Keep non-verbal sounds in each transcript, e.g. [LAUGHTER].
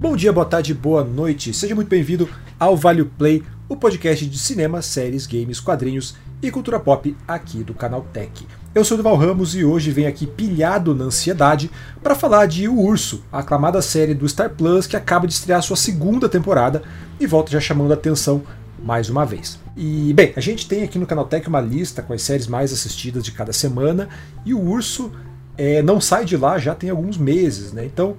Bom dia, boa tarde, boa noite. Seja muito bem-vindo ao Vale Play, o podcast de cinema, séries, games, quadrinhos e cultura pop aqui do canal Tech. Eu sou o Duval Ramos e hoje venho aqui pilhado na ansiedade para falar de O Urso, a aclamada série do Star Plus que acaba de estrear sua segunda temporada e volta já chamando a atenção mais uma vez. E bem, a gente tem aqui no Canaltech uma lista com as séries mais assistidas de cada semana e o Urso é, não sai de lá já tem alguns meses, né? Então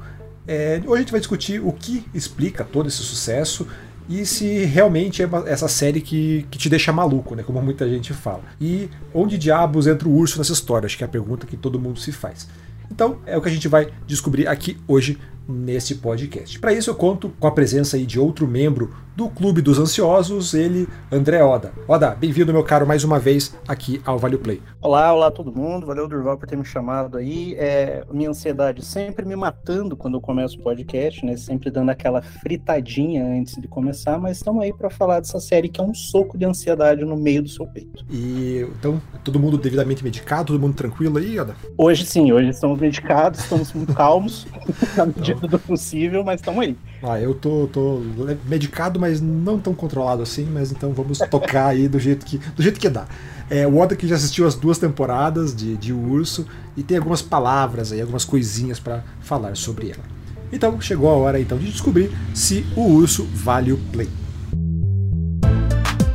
é, hoje a gente vai discutir o que explica todo esse sucesso e se realmente é essa série que, que te deixa maluco, né? Como muita gente fala. E onde diabos entra o urso nessa história? Acho que é a pergunta que todo mundo se faz. Então é o que a gente vai descobrir aqui hoje nesse podcast. Para isso eu conto com a presença aí de outro membro do Clube dos Ansiosos, ele, André Oda. Oda, bem-vindo, meu caro, mais uma vez aqui ao Vale Play. Olá, olá todo mundo, valeu Durval por ter me chamado aí. É, minha ansiedade sempre me matando quando eu começo o podcast, né? Sempre dando aquela fritadinha antes de começar, mas estamos aí para falar dessa série que é um soco de ansiedade no meio do seu peito. E então, todo mundo devidamente medicado, todo mundo tranquilo aí, Oda? Hoje sim, hoje estamos medicados, estamos muito calmos, [LAUGHS] na medida então... [LAUGHS] do possível, mas estamos aí. Ah, eu tô, tô medicado, mas não tão controlado assim, mas então vamos tocar aí do jeito que, do jeito que dá. É, o Oda que já assistiu as duas temporadas de, de Urso e tem algumas palavras aí, algumas coisinhas para falar sobre ela. Então chegou a hora então de descobrir se o Urso vale o play.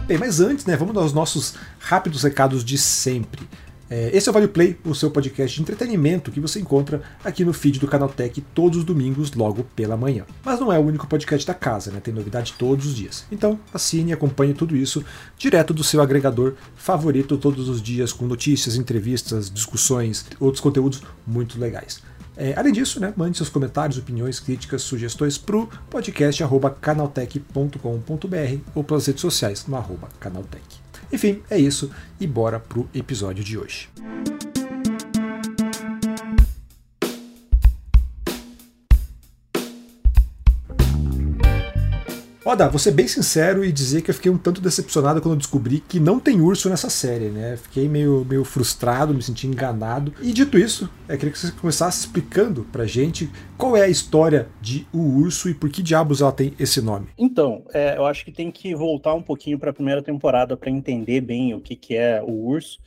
Bem, mas antes, né, vamos aos nossos rápidos recados de sempre. É, esse é o Vale Play, o seu podcast de entretenimento que você encontra aqui no feed do Canal Tech todos os domingos, logo pela manhã. Mas não é o único podcast da casa, né? Tem novidade todos os dias. Então assine e acompanhe tudo isso direto do seu agregador favorito todos os dias, com notícias, entrevistas, discussões, outros conteúdos muito legais. É, além disso, né, mande seus comentários, opiniões, críticas, sugestões para o podcast canaltech.com.br ou pelas redes sociais no canaltech. Enfim, é isso e bora pro episódio de hoje. Oda, vou ser bem sincero e dizer que eu fiquei um tanto decepcionado quando descobri que não tem urso nessa série, né? Fiquei meio, meio frustrado, me senti enganado. E dito isso, eu queria que você começasse explicando pra gente qual é a história de O Urso e por que diabos ela tem esse nome. Então, é, eu acho que tem que voltar um pouquinho para a primeira temporada para entender bem o que, que é o urso.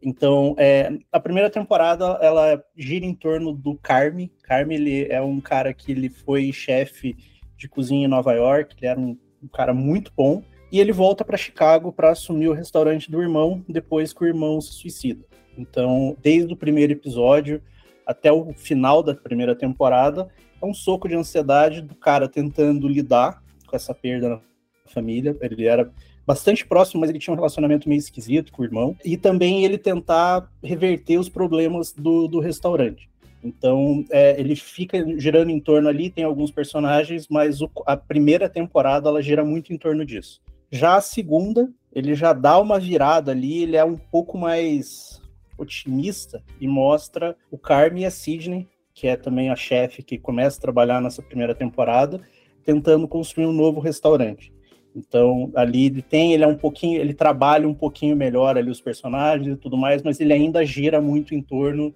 Então, é, a primeira temporada ela gira em torno do Carme. Carme ele é um cara que ele foi chefe de cozinha em Nova York, ele era um, um cara muito bom, e ele volta para Chicago para assumir o restaurante do irmão depois que o irmão se suicida. Então, desde o primeiro episódio até o final da primeira temporada, é um soco de ansiedade do cara tentando lidar com essa perda na família. Ele era bastante próximo, mas ele tinha um relacionamento meio esquisito com o irmão. E também ele tentar reverter os problemas do, do restaurante. Então, é, ele fica girando em torno ali, tem alguns personagens, mas o, a primeira temporada ela gira muito em torno disso. Já a segunda, ele já dá uma virada ali, ele é um pouco mais otimista e mostra o Carmen e a Sidney, que é também a chefe que começa a trabalhar nessa primeira temporada, tentando construir um novo restaurante. Então, ali ele tem, ele é um pouquinho, ele trabalha um pouquinho melhor ali os personagens e tudo mais, mas ele ainda gira muito em torno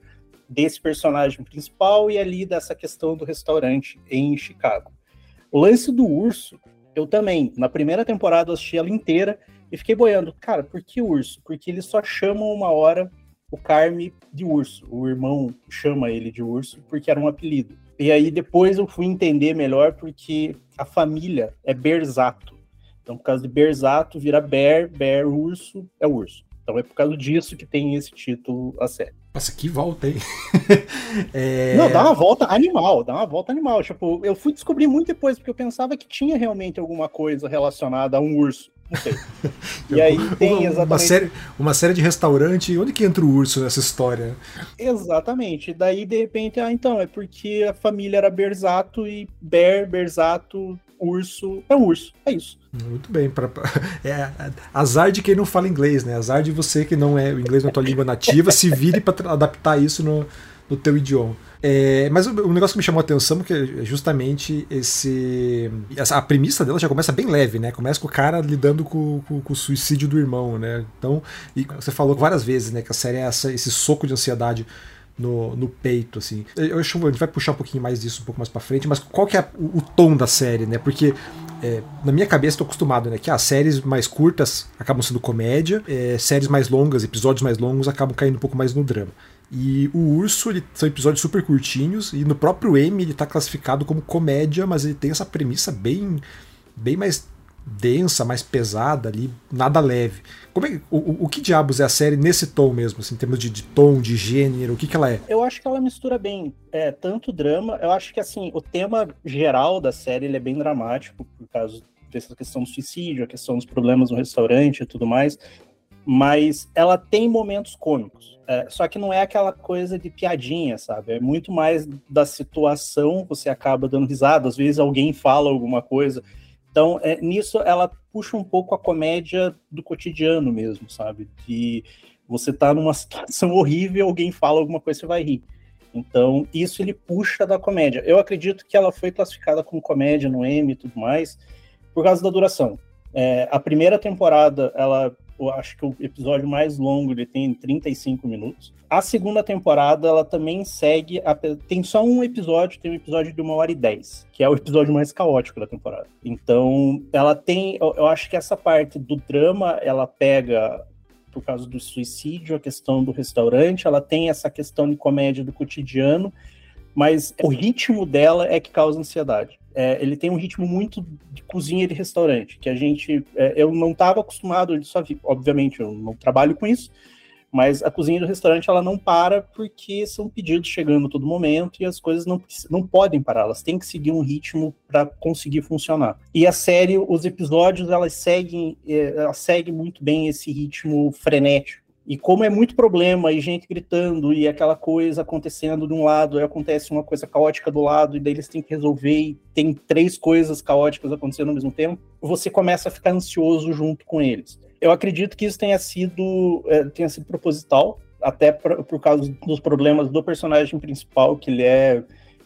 desse personagem principal e ali dessa questão do restaurante em Chicago. O lance do urso, eu também, na primeira temporada, assisti ela inteira e fiquei boiando. Cara, por que urso? Porque eles só chamam uma hora o Carme de urso. O irmão chama ele de urso porque era um apelido. E aí depois eu fui entender melhor porque a família é Berzato. Então, por causa de Berzato, vira Bear, Bear, urso, é urso. Então é por causa disso que tem esse título a série. Nossa, que volta, hein? [LAUGHS] é... Não, dá uma volta animal, dá uma volta animal. Tipo, eu fui descobrir muito depois, porque eu pensava que tinha realmente alguma coisa relacionada a um urso. Não sei. [LAUGHS] E aí tem exatamente. Uma série, uma série de restaurante, onde que entra o urso nessa história? Exatamente. Daí, de repente, ah, então, é porque a família era Berzato e Ber, Berzato, urso é um urso. É isso. Muito bem. Pra, [LAUGHS] é, azar de quem não fala inglês, né? Azar de você que não é o inglês na tua língua nativa, se vire para adaptar isso no, no teu idioma. É, mas o, o, negócio que me chamou a atenção é justamente esse. Essa, a premissa dela já começa bem leve, né? Começa com o cara lidando com, com, com, o suicídio do irmão, né? Então, você falou várias vezes, né? Que a série é essa, esse soco de ansiedade no, no peito, assim. Eu acho que a gente vai puxar um pouquinho mais disso um pouco mais para frente, mas qual que é o, o tom da série, né? Porque é, na minha cabeça estou acostumado, né? Que as séries mais curtas acabam sendo comédia, é, séries mais longas, episódios mais longos acabam caindo um pouco mais no drama. E o Urso, ele, são episódios super curtinhos, e no próprio M ele está classificado como comédia, mas ele tem essa premissa bem, bem mais densa, mais pesada ali, nada leve. Como é, o, o que diabos é a série nesse tom mesmo, assim, em termos de, de tom, de gênero, o que, que ela é? Eu acho que ela mistura bem é, tanto drama, eu acho que assim, o tema geral da série ele é bem dramático, por causa dessa questão do suicídio, a questão dos problemas no restaurante e tudo mais, mas ela tem momentos cômicos. É, só que não é aquela coisa de piadinha, sabe? É muito mais da situação, você acaba dando risada, às vezes alguém fala alguma coisa então, é, nisso ela puxa um pouco a comédia do cotidiano mesmo, sabe? De você tá numa [LAUGHS] situação horrível, alguém fala alguma coisa, você vai rir. Então, isso ele puxa da comédia. Eu acredito que ela foi classificada como comédia no M e tudo mais, por causa da duração. É, a primeira temporada, ela eu acho que o episódio mais longo ele tem 35 minutos. A segunda temporada, ela também segue. A, tem só um episódio, tem um episódio de uma hora e dez, que é o episódio mais caótico da temporada. Então, ela tem. Eu, eu acho que essa parte do drama, ela pega por causa do suicídio, a questão do restaurante, ela tem essa questão de comédia do cotidiano, mas o ritmo dela é que causa ansiedade é, ele tem um ritmo muito de cozinha de restaurante, que a gente, é, eu não estava acostumado, só vi, obviamente, eu não trabalho com isso, mas a cozinha do restaurante ela não para porque são pedidos chegando a todo momento e as coisas não, não podem parar, elas têm que seguir um ritmo para conseguir funcionar. E a série, os episódios, elas seguem, é, seguem muito bem esse ritmo frenético e como é muito problema e gente gritando e aquela coisa acontecendo de um lado, aí acontece uma coisa caótica do lado, e daí eles têm que resolver e tem três coisas caóticas acontecendo ao mesmo tempo, você começa a ficar ansioso junto com eles. Eu acredito que isso tenha sido, é, tenha sido proposital, até por, por causa dos problemas do personagem principal, que ele é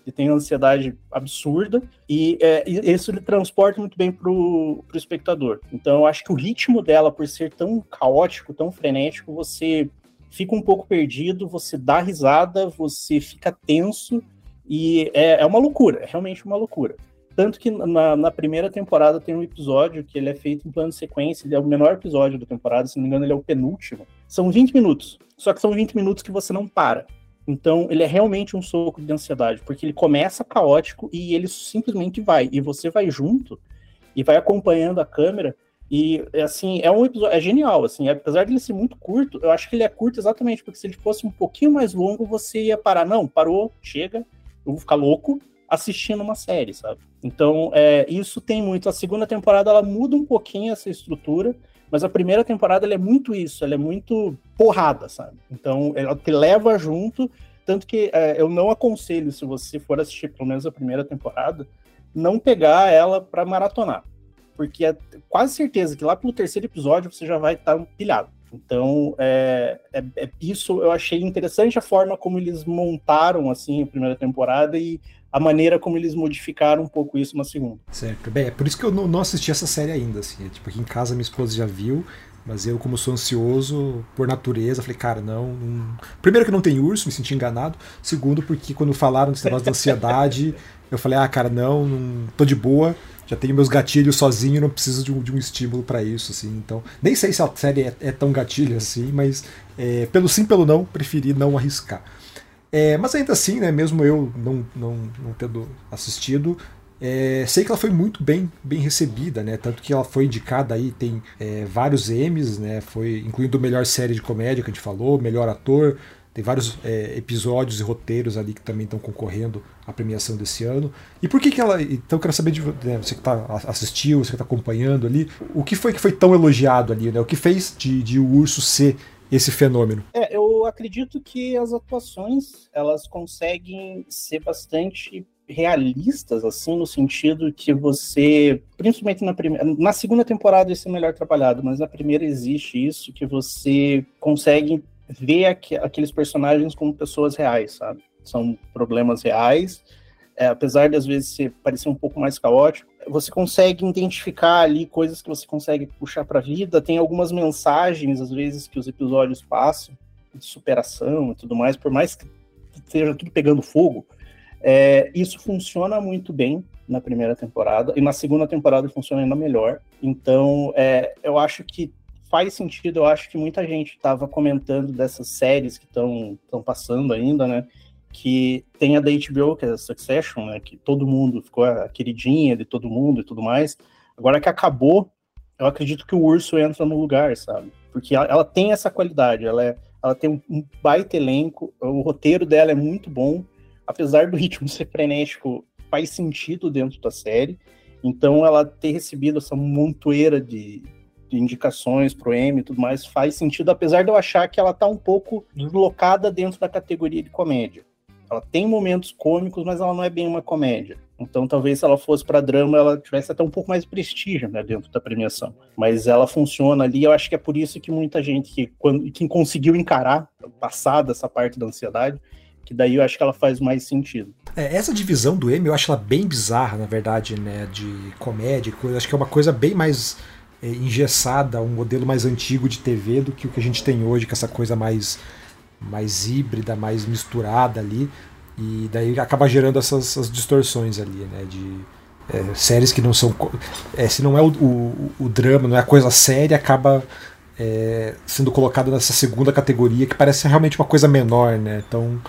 que tem ansiedade absurda, e é, isso ele transporta muito bem para o espectador. Então eu acho que o ritmo dela, por ser tão caótico, tão frenético, você fica um pouco perdido, você dá risada, você fica tenso, e é, é uma loucura, é realmente uma loucura. Tanto que na, na, primeira temporada tem um episódio que ele é feito em plano de sequência, ele é o menor episódio da temporada, se não me engano, ele é o penúltimo. São 20 minutos. Só que são 20 minutos que você não para. Então, ele é realmente um soco de ansiedade, porque ele começa caótico e ele simplesmente vai. E você vai junto e vai acompanhando a câmera. E, assim, é um episódio. É genial, assim. Apesar de ele ser muito curto, eu acho que ele é curto exatamente porque se ele fosse um pouquinho mais longo, você ia parar. Não, parou, chega, eu vou ficar louco assistindo uma série, sabe? Então, é, isso tem muito. A segunda temporada ela muda um pouquinho essa estrutura, mas a primeira temporada ela é muito isso, ela é muito porrada, sabe? Então, ela te leva junto, tanto que é, eu não aconselho, se você for assistir pelo menos a primeira temporada, não pegar ela para maratonar. Porque é quase certeza que lá pelo terceiro episódio você já vai estar tá pilhado. Então, é, é, é, isso eu achei interessante a forma como eles montaram assim a primeira temporada e a maneira como eles modificaram um pouco isso na segunda. Certo. Bem, é por isso que eu não, não assisti essa série ainda, assim. É, tipo, aqui em casa minha esposa já viu, mas eu, como sou ansioso por natureza, falei, cara, não, não, Primeiro que não tem urso, me senti enganado. Segundo, porque quando falaram desse negócio da ansiedade, [LAUGHS] eu falei, ah, cara, não, não tô de boa, já tenho meus gatilhos sozinho, não preciso de um, de um estímulo para isso, assim. Então, nem sei se a série é, é tão gatilho assim, mas é, pelo sim, pelo não, preferi não arriscar. É, mas ainda assim, né, mesmo eu não, não, não tendo assistido, é, sei que ela foi muito bem, bem recebida, né? Tanto que ela foi indicada aí, tem é, vários M's, né? Foi incluindo melhor série de comédia que a gente falou, melhor ator. Tem vários é, episódios e roteiros ali que também estão concorrendo à premiação desse ano. E por que, que ela. Então eu quero saber de né, você que tá, assistiu, você que está acompanhando ali, o que foi que foi tão elogiado ali, né? O que fez de, de o urso ser esse fenômeno? É, eu acredito que as atuações elas conseguem ser bastante realistas, assim, no sentido que você, principalmente na primeira, na segunda temporada isso é melhor trabalhado, mas na primeira existe isso, que você consegue ver aqu aqueles personagens como pessoas reais, sabe? São problemas reais, é, apesar de às vezes parecer um pouco mais caótico, você consegue identificar ali coisas que você consegue puxar para a vida. Tem algumas mensagens, às vezes, que os episódios passam, de superação e tudo mais, por mais que seja tudo pegando fogo. É, isso funciona muito bem na primeira temporada, e na segunda temporada funciona ainda melhor. Então, é, eu acho que faz sentido, eu acho que muita gente estava comentando dessas séries que estão passando ainda, né? Que tem a da HBO, que é a Succession, né? Que todo mundo ficou a queridinha de todo mundo e tudo mais. Agora que acabou, eu acredito que o Urso entra no lugar, sabe? Porque ela, ela tem essa qualidade, ela, é, ela tem um, baita elenco, o roteiro dela é muito bom, apesar do ritmo ser [LAUGHS] frenético, faz sentido dentro da série. Então, ela ter recebido essa montoeira de, de indicações pro M e tudo mais faz sentido, apesar de eu achar que ela tá um pouco deslocada dentro da categoria de comédia. Ela tem momentos cômicos, mas ela não é bem uma comédia. Então, talvez se ela fosse para drama, ela tivesse até um pouco mais de prestígio né, dentro da premiação. Mas ela funciona ali. Eu acho que é por isso que muita gente que, quando, que conseguiu encarar, passar dessa parte da ansiedade, que daí eu acho que ela faz mais sentido. É, essa divisão do M eu acho ela bem bizarra, na verdade, né? De comédia, coisa. Acho que é uma coisa bem mais é, engessada, um modelo mais antigo de TV do que o que a gente tem hoje, com essa coisa mais, mais híbrida, mais misturada ali. E daí acaba gerando essas, essas distorções ali, né? De é, séries que não são. É, se não é o, o, o, drama, não é a coisa séria, acaba é, sendo colocado nessa segunda categoria que parece realmente uma coisa menor, né? Então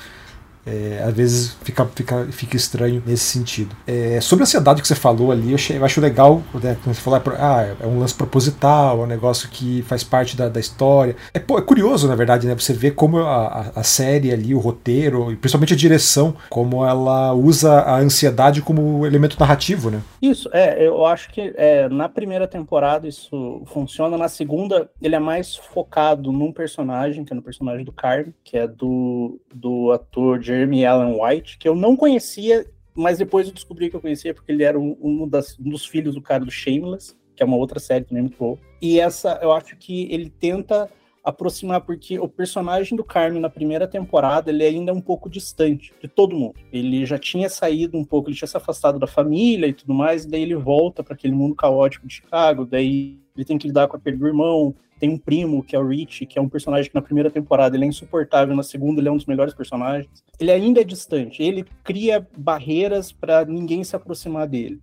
é, às vezes fica, fica, fica estranho nesse sentido. É, sobre a ansiedade que você falou ali, eu, achei, eu acho legal, né, quando você falou, é ah, é um lance proposital, é um negócio que faz parte da, da história. É, é curioso, na verdade, né, você vê como a, a, série ali, o roteiro, e principalmente a direção, como ela usa a ansiedade como elemento narrativo, né? Isso, é, eu acho que é, na primeira temporada isso funciona, na segunda ele é mais focado num personagem, que é no personagem do Carmen, que é do, do ator Jeremy Jeremy Allen White, que eu não conhecia, mas depois eu descobri que eu conhecia porque ele era um, um, das, um dos filhos do cara do Shameless, que é uma outra série também muito boa. E essa, eu acho que ele tenta aproximar, porque o personagem do Carmen na primeira temporada, ele ainda é um pouco distante de todo mundo. Ele já tinha saído um pouco, ele tinha se afastado da família e tudo mais, e daí ele volta para aquele mundo caótico de Chicago, daí ele tem que lidar com a perda do irmão, tem um primo, que é o Rich, que é um personagem que na primeira temporada ele é insuportável, na segunda ele é um dos melhores personagens. Ele ainda é distante, ele cria barreiras para ninguém se aproximar dele.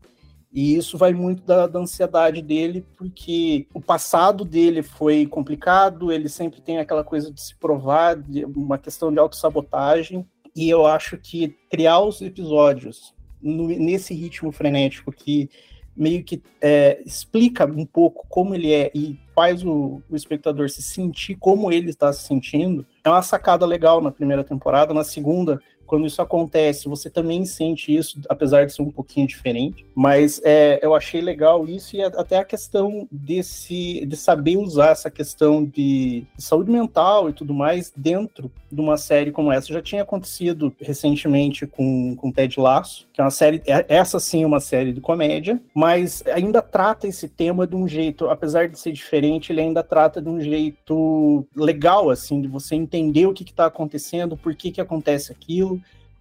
E isso vai muito da, da, ansiedade dele, porque o passado dele foi complicado, ele sempre tem aquela coisa de se provar, de uma questão de autossabotagem. E eu acho que criar os episódios no, nesse ritmo frenético que meio que é, explica um pouco como ele é e faz o, o, espectador se sentir como ele está se sentindo, é uma sacada legal na primeira temporada. Na segunda, quando isso acontece, você também sente isso, apesar de ser um pouquinho diferente. Mas é, eu achei legal isso e até a questão desse, de saber usar essa questão de, de saúde mental e tudo mais dentro de uma série como essa. Já tinha acontecido recentemente com, com Ted Lasso, que é uma série, é, essa sim é uma série de comédia, mas ainda trata esse tema de um jeito, apesar de ser diferente, ele ainda trata de um jeito legal, assim, de você entender o que está acontecendo, por que, que acontece aquilo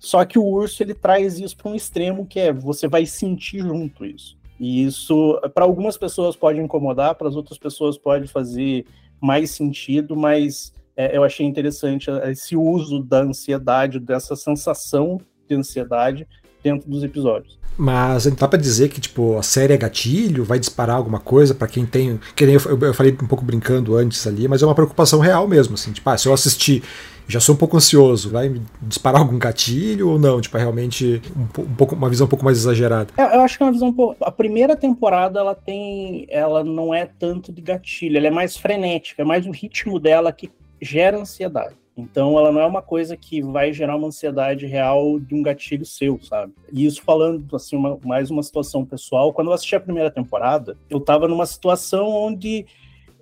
só que o urso ele traz isso para um extremo que é você vai sentir junto isso. E isso para algumas pessoas pode incomodar, para as outras pessoas pode fazer mais sentido, mas é, eu achei interessante esse uso da ansiedade, dessa sensação de ansiedade dentro dos episódios. Mas dá para dizer que tipo a série é gatilho, vai disparar alguma coisa para quem tem, que eu, eu, falei um pouco brincando antes ali, mas é uma preocupação real mesmo, assim, tipo, ah, se eu assistir já sou um pouco ansioso, vai disparar algum gatilho ou não? Tipo, é realmente um, um pouco, uma visão um pouco mais exagerada. É, eu acho que é uma visão um pouco. A primeira temporada ela tem. Ela não é tanto de gatilho, ela é mais frenética, é mais o ritmo dela que gera ansiedade. Então, ela não é uma coisa que vai gerar uma ansiedade real de um gatilho seu, sabe? E isso falando, assim, uma, mais uma situação pessoal. Quando eu assisti a primeira temporada, eu tava numa situação onde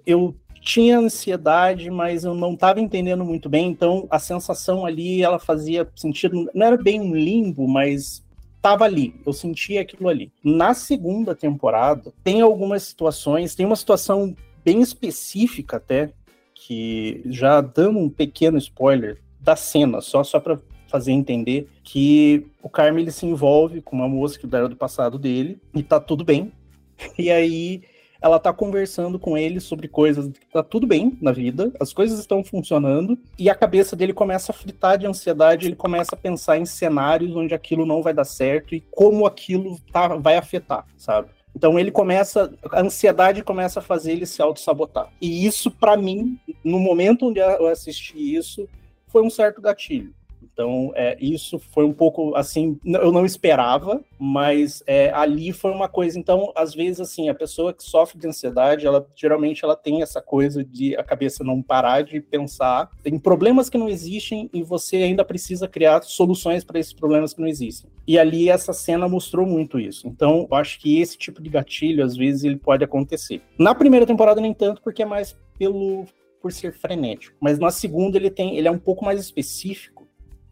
eu tinha ansiedade, mas eu não estava entendendo muito bem, então a sensação ali, ela fazia sentido, não era bem um limbo, mas estava ali, eu sentia aquilo ali. Na segunda temporada, tem algumas situações, tem uma situação bem específica até, que já dando um pequeno spoiler da cena, só, só para fazer entender que o Carmen ele se envolve com uma moça que era do passado dele e tá tudo bem. [LAUGHS] E aí ela tá conversando com ele sobre coisas que tá tudo bem na vida, as coisas estão funcionando, e a cabeça dele começa a fritar de ansiedade, ele começa a pensar em cenários onde aquilo não vai dar certo e como aquilo tá, vai afetar, sabe? Então ele começa, a ansiedade começa a fazer ele se auto-sabotar. E isso, para mim, no momento onde eu assisti isso, foi um certo gatilho. Então, é, isso foi um pouco assim, eu não esperava, mas é, ali foi uma coisa. Então, às vezes, assim, a pessoa que sofre de ansiedade, ela geralmente ela tem essa coisa de a cabeça não parar de pensar em problemas que não existem e você ainda precisa criar soluções para esses problemas que não existem. E ali essa cena mostrou muito isso. Então, eu acho que esse tipo de gatilho, às vezes, ele pode acontecer. Na primeira temporada, nem tanto, porque é mais pelo por ser frenético. Mas na segunda ele tem, ele é um pouco mais específico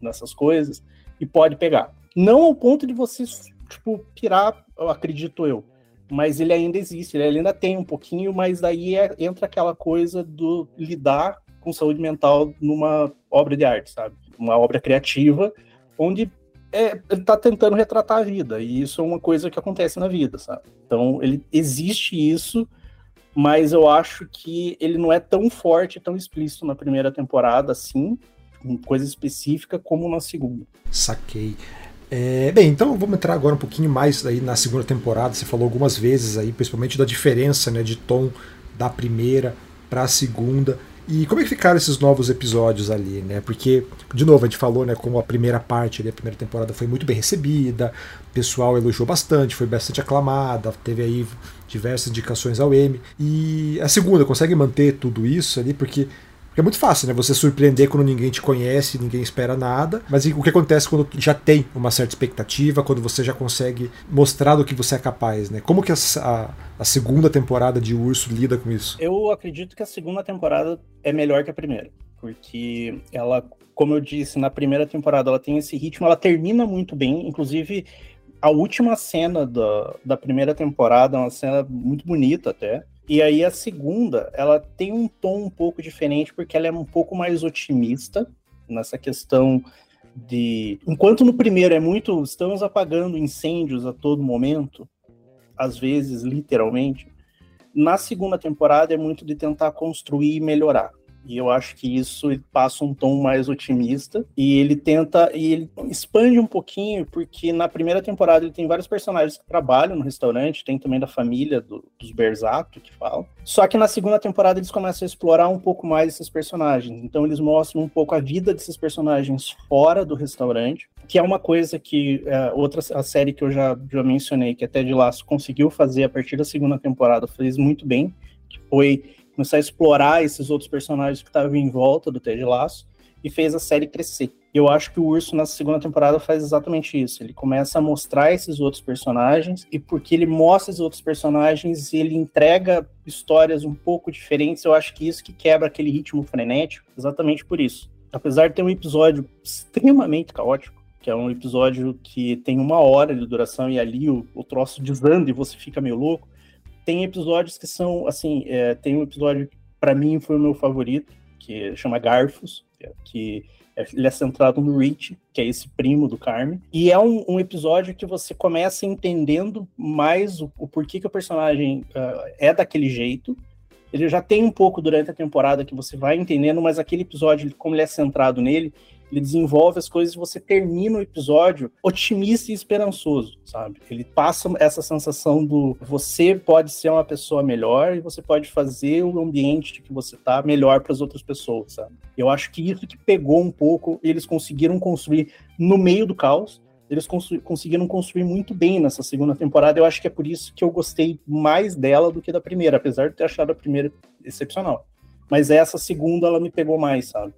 nessas coisas e pode pegar. Não ao ponto de você, tipo, pirar, eu acredito eu. Mas ele ainda existe, ele ainda tem um pouquinho, mas daí é, entra aquela coisa do lidar com saúde mental numa obra de arte, sabe? Uma obra criativa, onde é, ele está tentando retratar a vida, e isso é uma coisa que acontece na vida, sabe? Então, ele existe isso, mas eu acho que ele não é tão forte, tão explícito na primeira temporada, assim, com coisa específica como na segunda. Saquei. É, bem, então vamos entrar agora um pouquinho mais aí na segunda temporada. Você falou algumas vezes aí, principalmente da diferença né, de tom da primeira para a segunda. E como é que ficaram esses novos episódios ali, né? Porque, de novo, a gente falou, né, como a primeira parte a primeira temporada foi muito bem recebida, o pessoal elogiou bastante, foi bastante aclamada, teve aí diversas indicações ao M. E a segunda consegue manter tudo isso ali, porque porque é muito fácil, né? Você surpreender quando ninguém te conhece, ninguém espera nada. Mas o que acontece quando já tem uma certa expectativa, quando você já consegue mostrar do que você é capaz, né? Como que a, a, a segunda temporada de Urso lida com isso? Eu acredito que a segunda temporada é melhor que a primeira. Porque ela, como eu disse, na primeira temporada ela tem esse ritmo, ela termina muito bem. Inclusive, a última cena da, da primeira temporada é uma cena muito bonita até e aí a segunda, ela tem um tom um pouco diferente, porque ela é um pouco mais otimista nessa questão de. Enquanto no primeiro é muito. Estamos apagando incêndios a todo momento, às vezes, literalmente. Na segunda temporada é muito de tentar construir e melhorar. E eu acho que isso passa um tom mais otimista e ele tenta e ele expande um pouquinho porque na primeira temporada ele tem vários personagens que trabalham no restaurante, tem também da família do, dos Berzato que falam. Só que na segunda temporada eles começam a explorar um pouco mais esses personagens. Então eles mostram um pouco a vida desses personagens fora do restaurante, que é uma coisa que é, outra a série que eu já, já mencionei, que até de Laço conseguiu fazer a partir da segunda temporada, fez muito bem, que foi começar a explorar esses outros personagens que estavam em volta do Ted Lasso e fez a série crescer. Eu acho que o Urso na segunda temporada faz exatamente isso. Ele começa a mostrar esses outros personagens e porque ele mostra esses outros personagens, ele entrega histórias um pouco diferentes. Eu acho que isso que quebra aquele ritmo frenético, exatamente por isso. Apesar de ter um episódio extremamente caótico, que é um episódio que tem uma hora de duração e ali o, o troço desanda e você fica meio louco tem episódios que são, assim, é, tem um episódio que para mim foi o meu favorito, que chama Garfos, que é, ele é centrado no Rich, que é esse primo do Carmen. E é um, um episódio que você começa entendendo mais o, o porquê que o personagem uh, é daquele jeito. Ele já tem um pouco durante a temporada que você vai entendendo, mas aquele episódio, como ele é centrado nele, ele desenvolve as coisas e você termina o episódio otimista e esperançoso, sabe? Ele passa essa sensação do você pode ser uma pessoa melhor e você pode fazer o ambiente que você tá melhor para as outras pessoas, sabe? Eu acho que isso que pegou um pouco, eles conseguiram construir no meio do caos, eles conseguiram construir muito bem nessa segunda temporada. Eu acho que é por isso que eu gostei mais dela do que da primeira, apesar de ter achado a primeira excepcional. Mas essa segunda ela me pegou mais, sabe?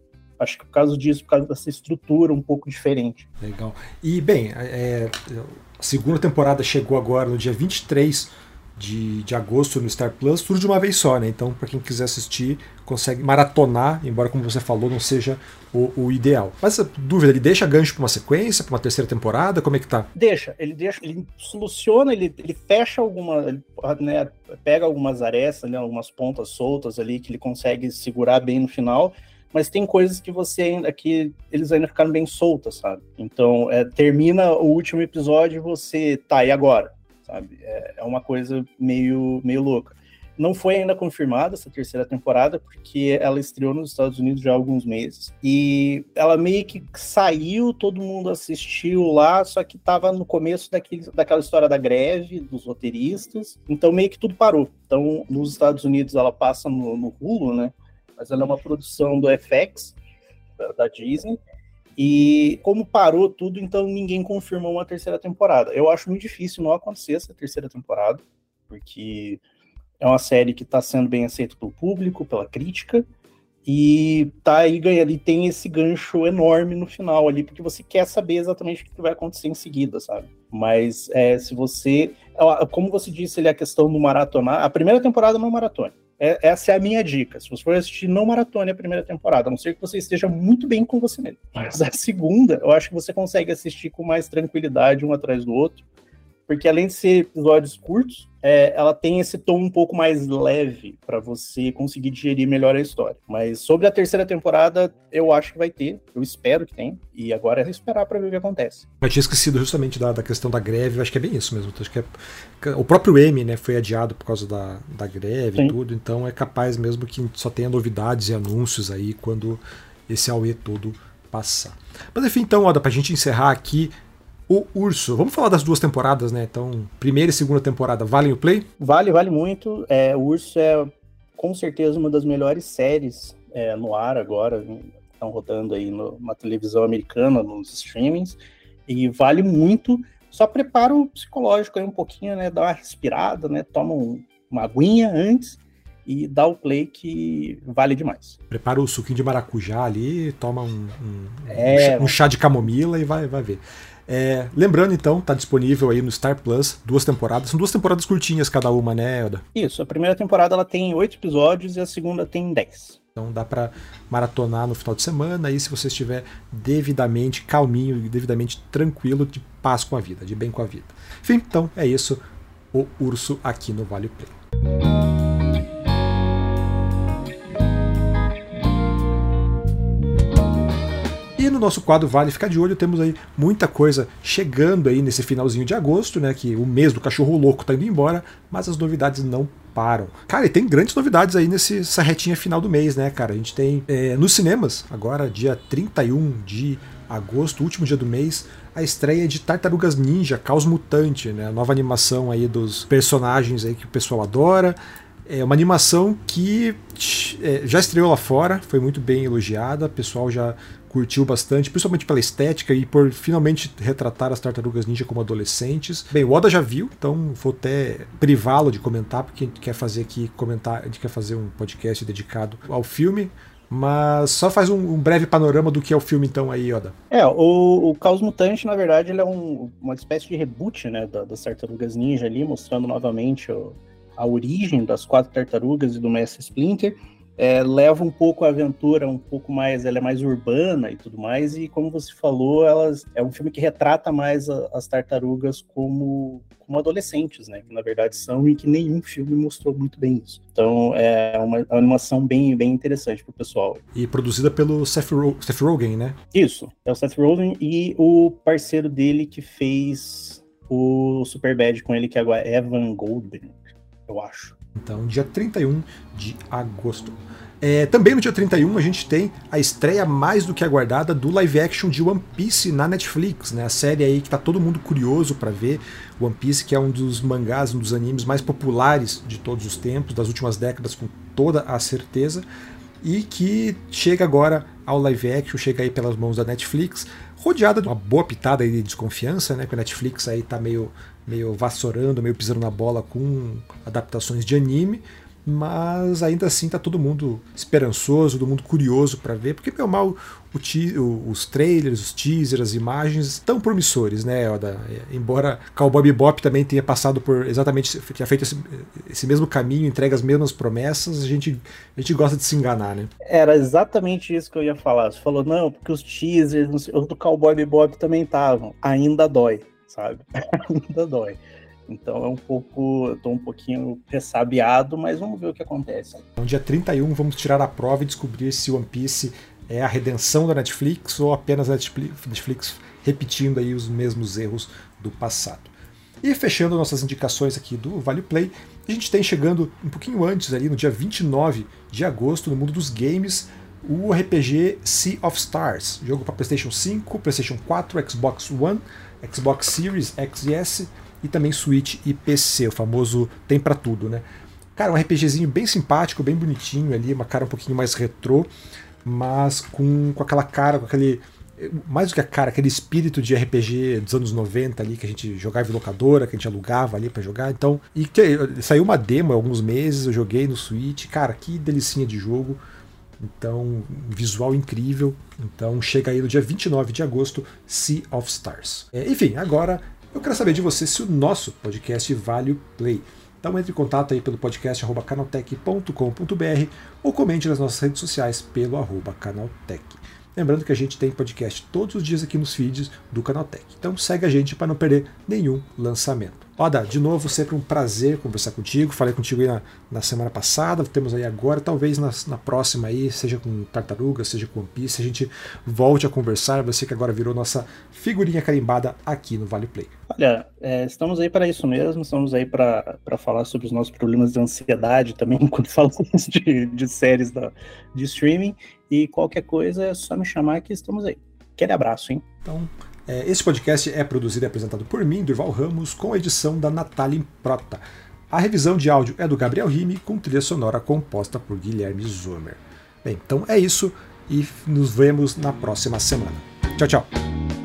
Acho que por causa disso, por causa dessa estrutura um pouco diferente. Legal. E, bem, é, a segunda temporada chegou agora no dia 23 de, de agosto no Star Plus, tudo de uma vez só, né? Então, para quem quiser assistir, consegue maratonar, embora, como você falou, não seja o, o ideal. Mas, dúvida, ele deixa gancho para uma sequência, para uma terceira temporada? Como é que tá? Deixa, ele deixa, ele soluciona, ele, ele fecha alguma, ele, né, pega algumas arestas, né, algumas pontas soltas ali que ele consegue segurar bem no final mas tem coisas que você ainda que eles ainda ficaram bem soltas, sabe? Então, é, termina o último episódio e você tá aí agora, sabe? É, é, uma coisa meio meio louca. Não foi ainda confirmada essa terceira temporada, porque ela estreou nos Estados Unidos já há alguns meses. E ela meio que saiu, todo mundo assistiu lá, só que estava no começo daquele, daquela história da greve dos roteiristas. Então meio que tudo parou. Então, nos Estados Unidos ela passa no, no Hulu, né? Mas ela é uma produção do FX, da Disney. E como parou tudo, então ninguém confirmou uma terceira temporada. Eu acho muito difícil não acontecer essa terceira temporada, porque é uma série que está sendo bem aceita pelo público, pela crítica, e tá aí ganhando, e tem esse gancho enorme no final ali, porque você quer saber exatamente o que vai acontecer em seguida, sabe? Mas é, se você. Como você disse ali, a questão do maratonar, a primeira temporada não maratona. É, essa é a minha dica. Se você for assistir, não maratone a primeira temporada, a não ser que você esteja muito bem com você mesmo. Mas a segunda, eu acho que você consegue assistir com mais tranquilidade um atrás do outro porque além de ser episódios curtos, é, ela tem esse tom um pouco mais leve para você conseguir digerir melhor a história. Mas sobre a terceira temporada, eu acho que vai ter, eu espero que tenha, e agora é esperar para ver o que acontece. Eu tinha esquecido justamente da, da questão da greve, eu acho que é bem isso mesmo. Acho que é, o próprio M né, foi adiado por causa da, da greve Sim. e tudo, então é capaz mesmo que só tenha novidades e anúncios aí quando esse AUE todo passar. Mas enfim, então, Oda, pra gente encerrar aqui, o Urso. Vamos falar das duas temporadas, né? Então, primeira e segunda temporada, valem o play? Vale, vale muito. É, o Urso é com certeza uma das melhores séries é, no ar agora. Estão rodando aí no, na televisão americana, nos streamings. E vale muito. Só prepara o psicológico aí um pouquinho, né? Dá uma respirada, né? Toma um, uma aguinha antes e dá o play que vale demais. Prepara o suquinho de maracujá ali, toma um, um, é, um chá de camomila e vai, vai ver. É, lembrando então, tá disponível aí no Star Plus, duas temporadas. São duas temporadas curtinhas cada uma, né, Elda? Isso, a primeira temporada ela tem oito episódios e a segunda tem dez. Então dá para maratonar no final de semana aí se você estiver devidamente calminho e devidamente tranquilo, de paz com a vida, de bem com a vida. Enfim, então é isso. O Urso aqui no Vale Play. E no nosso quadro Vale Ficar de Olho temos aí muita coisa chegando aí nesse finalzinho de agosto, né? Que o mês do cachorro louco tá indo embora, mas as novidades não param. Cara, e tem grandes novidades aí nessa retinha final do mês, né, cara? A gente tem é, nos cinemas, agora dia 31 de agosto, último dia do mês, a estreia de Tartarugas Ninja, Caos Mutante, né? A nova animação aí dos personagens aí que o pessoal adora. É uma animação que é, já estreou lá fora, foi muito bem elogiada, o pessoal já curtiu bastante, principalmente pela estética e por finalmente retratar as tartarugas ninja como adolescentes. Bem, o Oda já viu, então vou até privá-lo de comentar, porque a gente quer fazer aqui comentar, a gente quer fazer um podcast dedicado ao filme. Mas só faz um, um, breve panorama do que é o filme, então, aí, Oda. É, o, o Caos Mutante, na verdade, ele é um, uma espécie de reboot, né, das Tartarugas Ninja ali, mostrando novamente o, a origem das quatro tartarugas e do Mestre Splinter é, leva um pouco a aventura um pouco mais, ela é mais urbana e tudo mais, e como você falou, elas é um filme que retrata mais a, as tartarugas como, como adolescentes, né, que na verdade são e que nenhum filme mostrou muito bem isso. Então é uma, animação bem, bem interessante pro pessoal. E produzida pelo Seth, Ro Seth Rogen, né? Isso, é o Seth Rogen e o parceiro dele que fez o Superbad com ele, que agora é Evan Goldberg, eu acho. Então, dia 31 de agosto. É, também no dia 31 a gente tem a estreia mais do que aguardada do live action de One Piece na Netflix, né? A série aí que tá todo mundo curioso para ver. One Piece, que é um dos mangás, um dos animes mais populares de todos os tempos, das últimas décadas, com toda a certeza. E que chega agora ao live action, chega aí pelas mãos da Netflix, rodeada de uma boa pitada de desconfiança, né? Que a Netflix aí tá meio meio vassourando, meio pisando na bola com adaptações de anime, mas ainda assim tá todo mundo esperançoso, todo mundo curioso para ver, porque meu mal o os trailers, os teasers, as imagens estão promissores, né, Oda? Embora Cowboy Bebop também tenha passado por exatamente, tenha feito esse, esse, mesmo caminho, entrega as mesmas promessas, a gente, a gente gosta de se enganar, né? Era exatamente isso que eu ia falar. Você falou, não, porque os teasers do Cowboy Bebop também estavam. Ainda dói sabe? [LAUGHS] Ainda dói. Então é um pouco, eu tô um pouquinho ressabiado, mas vamos ver o que acontece. No dia 31 vamos tirar a prova e descobrir se One Piece é a redenção da Netflix ou apenas a Netflix repetindo aí os mesmos erros do passado. E fechando nossas indicações aqui do Vale Play, a gente tem chegando um pouquinho antes, ali no dia 29 de agosto, no mundo dos games, o RPG Sea of Stars, jogo para PlayStation 5, PlayStation 4, Xbox One, Xbox Series X e S e também Switch e PC, o famoso tem para tudo, né? Cara, um RPGzinho bem simpático, bem bonitinho ali, uma cara um pouquinho mais retrô, mas com, com aquela cara, com aquele. Mais do que a cara, aquele espírito de RPG dos anos 90 ali, que a gente jogava em locadora, que a gente alugava ali para jogar. Então, e que, saiu uma demo há alguns meses, eu joguei no Switch. Cara, que delicinha de jogo. Então, visual incrível. Então, chega aí no dia 29 de agosto, Sea of Stars. É, enfim, agora eu quero saber de você se o nosso podcast vale o play. Então entre em contato aí pelo podcast canaltech.com.br ou comente nas nossas redes sociais pelo arroba canaltech. Lembrando que a gente tem podcast todos os dias aqui nos feeds do Canaltech. Então segue a gente para não perder nenhum lançamento. Oda, de novo, sempre um prazer conversar contigo. Falei contigo aí na, na semana passada, temos aí agora, talvez na, na, próxima aí, seja com Tartaruga, seja com One Piece, a gente volte a conversar. Você que agora virou nossa figurinha carimbada aqui no Vale Play. Olha, é, estamos aí para isso mesmo, estamos aí para falar sobre os nossos problemas de ansiedade também, [LAUGHS] quando falamos de, de séries da, de streaming. E qualquer coisa é só me chamar que estamos aí. Aquele abraço, hein? Então, é, esse podcast é produzido e apresentado por mim, Durval Ramos, com a edição da Natália Improta. A revisão de áudio é do Gabriel Rime, com trilha sonora composta por Guilherme Zomer. Bem, então é isso e nos vemos na próxima semana. Tchau, tchau!